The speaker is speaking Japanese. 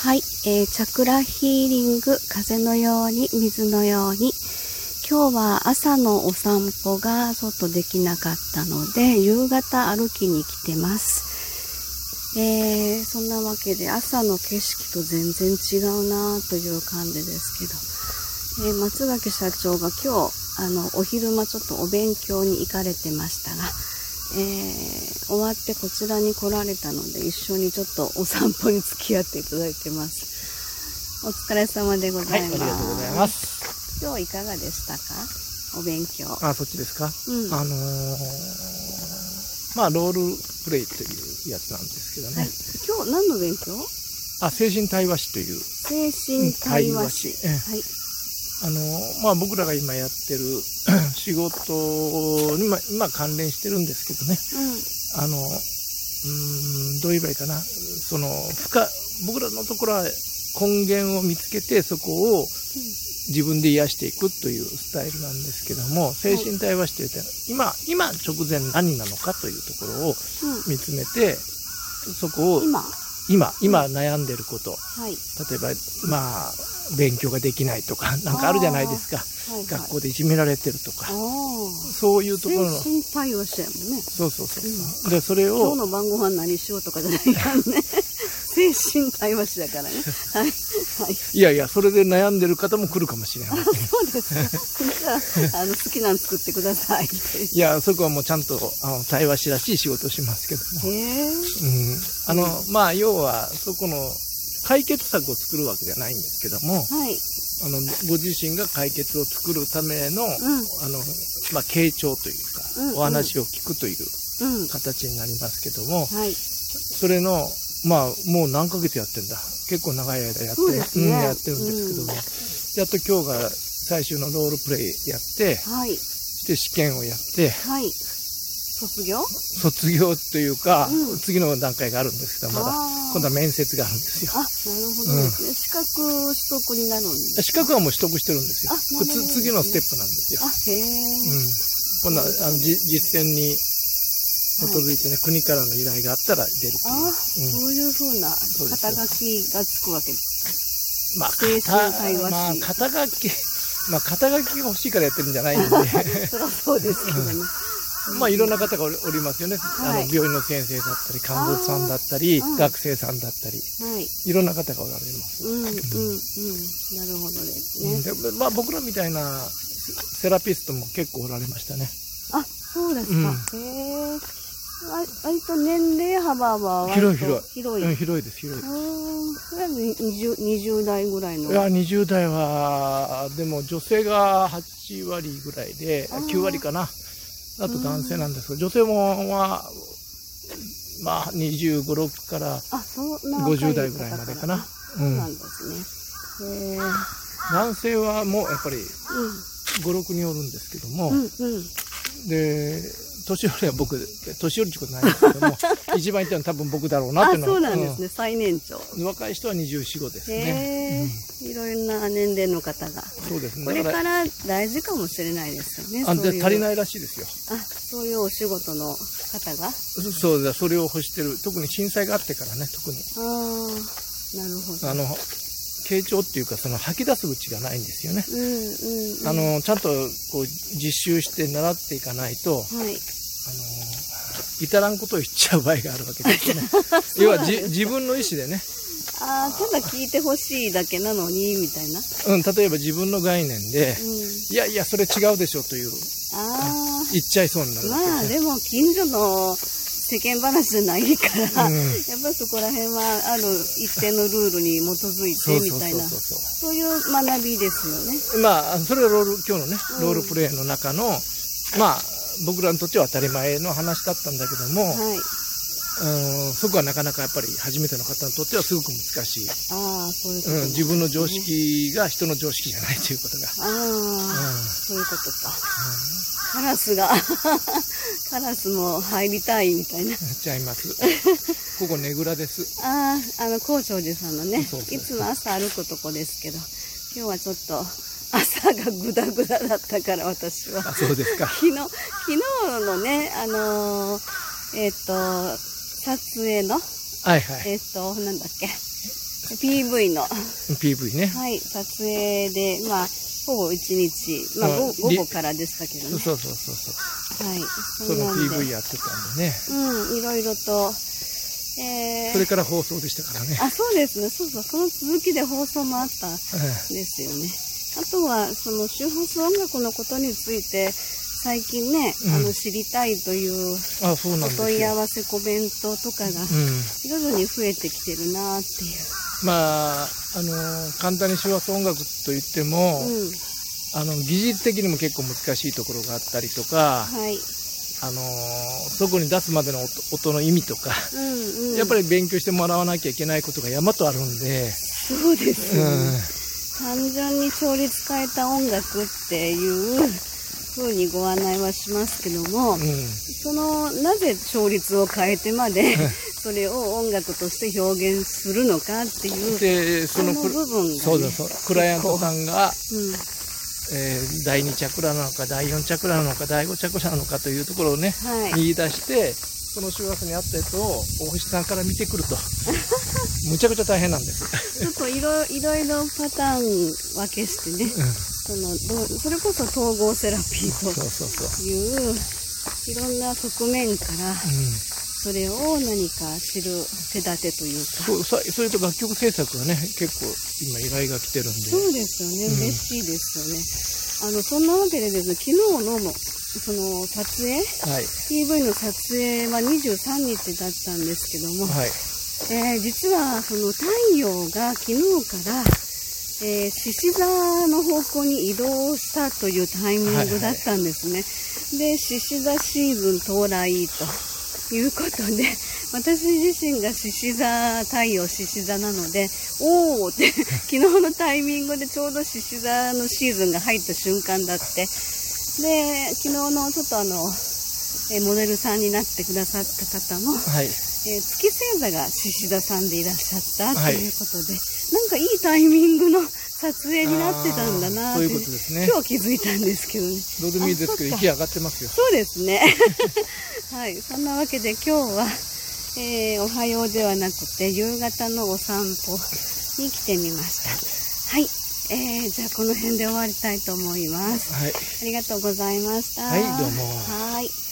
はい、えー、チャクラヒーリング、風のように、水のように。今日は朝のお散歩がちょっとできなかったので、夕方歩きに来てます。えー、そんなわけで朝の景色と全然違うなという感じですけど、えー、松垣社長が今日、あの、お昼間ちょっとお勉強に行かれてましたが、えー、終わってこちらに来られたので一緒にちょっとお散歩に付き合っていただいてます。お疲れ様でございます、はい、ありがとうございます。今日いかがでしたか？お勉強。あそっちですか、うん、あのー、まあロールプレイというやつなんですけどね、はい、今日何の勉強？あ精神対話史という。精神対話史、うん、はいあのまあ、僕らが今やってる 仕事に、まあ、今関連してるんですけどね、うん、あのうんどう言えばいいかな。その深僕らのところは根源を見つけてそこを自分で癒していくというスタイルなんですけども精神対話して今今直前何なのかというところを見つめて、うん、そこを今。今今悩んでること、はい、例えばまあ勉強ができないとかなんかあるじゃないですか、はいはい、学校でいじめられてるとか。そういうところの。精神対話者やもんね。そうそうそう、う。ん、でそれを。今日の晩ご飯何しようとかじゃないからね精神対話師だからね。はい、はい、いやいやそれで悩んでる方も来るかもしれない。そうですか。じゃああの好きなの作ってください。いやそこはもうちゃんとあの対話師らしい仕事をしますけども。へえ、うん、あのまあ要はそこの解決策を作るわけじゃないんですけども、はい、あのご自身が解決を作るための,、うん、あのまあ、傾聴というか、うんうん、お話を聞くといううん、形になりますけども、はい、それのまあもう何ヶ月やってんだ。結構長い間やってる、ね。うん、やってるんですけども、やっと今日が最終のロールプレイやって、はい、して試験をやって、はい、卒業？卒業というか、うん。次の段階があるんですけどまだ。今度は面接があるんですよ。あなるほどですね、資格取得になるんです資格はもう取得してるんですよ。あなるほどですね。つ次のステップなんですよ、あへえ、うん、今度はあのじ実践に基づいてね、国からの依頼があったら出るという。あ、うん。そういうふうな肩書きがつくわけですまあ、まあ、肩書き、まあ、肩書きが欲しいからやってるんじゃないんで、そりゃそうですけどねまあ、いろんな方がおりますよね。はい。あの、病院の先生だったり、看護師さんだったり、うん。学生さんだったり、はい。いろんな方がおられます。うんうんうん。なるほどですね、でまあ、僕らみたいなセラピストも結構おられましたね。あそうですか、へえ割と年齢幅は広い広い。広い。うん、広いです、広いです。うんそれは 20, 20代ぐらいの。いや、20代は、でも女性が8割ぐらいで、あー。9割かな。あと男性なんですけど、女性も、まあ、まあ、25、6からあそんな50代ぐらいまでかな。そうなん。ですね、男性はもうやっぱり5、6人おるんですけども、うんうんうん。で、年寄りは僕、年寄りってことないんですけども、一番言ったのは多分僕だろうなっていうのは。あそうなんですね、最年長うん若い人は24、5ですへね。え、いろいろな年齢の方がうんそうですね。これだから大事かもしれないですよねあで足りないらしいですよ。あそういうお仕事の方が？あそそうだ、それを欲してる。特に震災があってからね、特に。あなるほどあの、傾聴っていうか、その吐き出す口がないんですよね。うんうん、うん、あの、ちゃんとこう実習して習っていかないと、はい。あの、至らんことを言っちゃう場合があるわけですよね。要はじ自分の意思でね、ああただ聞いてほしいだけなのにみたいな。うん、例えば自分の概念で、うん。いやいや、それ違うでしょという、あ言っちゃいそうになあるわけまあですね。でも近所の世間話じゃないから、うんやっぱそこら辺はある一定のルールに基づいてみたいなそういう学びですよね。まあ、それがロール、今日のね、うんロールプレイの中の、まあ、僕らにとっては当たり前の話だったんだけども、はいうん、そこはなかなかやっぱり初めての方にとってはすごく難しい。ああそういうことうん、自分の常識が人の常識じゃないということが。ああ、そういうことか。カラスが、カラスも入りたいみたいな。うん、ちゃいます。ここねぐらです。ああ、あの、高長寺さんのねそうそう、いつも朝歩くとこですけど、今日はちょっと、朝がグダグダだったから、私は。あ、そうですか。昨日、昨日のね、あのーえっ、と、撮影の、はいはい。えっ、と、なんだっけ、PV の、PV ね。はい、撮影で、まあ、ほぼ一日、まあ、あ午後からでしたけどね。そうそうそうそう。はい。その PV やってたんでね。うん、いろいろと、えー、それから放送でしたからね。あ、そうですね。そうそう。その続きで放送もあったんえですよね。あとは、その周波数音楽のことについて、最近ね、うんあの、知りたいというえあ、そうなんお。問い合わせコメントとかが、うん。徐々に増えてきてるなっていう。まあ、あの、簡単に周波数音楽と言っても、うん。あの、技術的にも結構難しいところがあったりとか、はい。あの、そこに出すまでの音音の意味とか、うんうん。やっぱり勉強してもらわなきゃいけないことが山とあるんで、そうですね。ん。単純に調律変えた音楽っていう風にご案内はしますけども、うん。そのなぜ調律を変えてまで それを音楽として表現するのかっていうで、その部分がねそうです。そうクライアントさんが、うんえー第2チャクラなのか、第4チャクラなのか、第5チャクラなのかというところをね、はい見出して、その周波数に合ったやつを大星さんから見てくると。むちゃくちゃ大変なんです。ちょっといろいろいろパターン分けしてね、そのどうそれこそ統合セラピーと。いういろんな側面からうんそれを何か知る手立てというかそうさそれと楽曲制作がね、結構今依頼が来てるんで。そうですよね、うん嬉しいですよねあのそんなわけでですね昨日のもその撮影？はい。PV の撮影は23日だったんですけども、はい。えー実はその太陽が昨日から、えー獅子座の方向に移動したというタイミングだったんですね。で、獅子座シーズン到来ということで、私自身が獅子座、太陽獅子座なので、おーって、昨日のタイミングでちょうど獅子座のシーズンが入った瞬間だって、で、昨日のちょっとあの、えーモデルさんになってくださった方も、はい。えー月星座が獅子座さんでいらっしゃったとはいいうことで、なんかいいタイミングの撮影になってたんだなそういうことですね。今日気づいたんですけどね。どうでもいいですけど、息上がってますよ。そうですね。はいそんなわけで今日は、えーおはようではなくて夕方のお散歩に来てみました。はい、えーじゃあこの辺で終わりたいと思います。はい。ありがとうございました。はいどうも。はい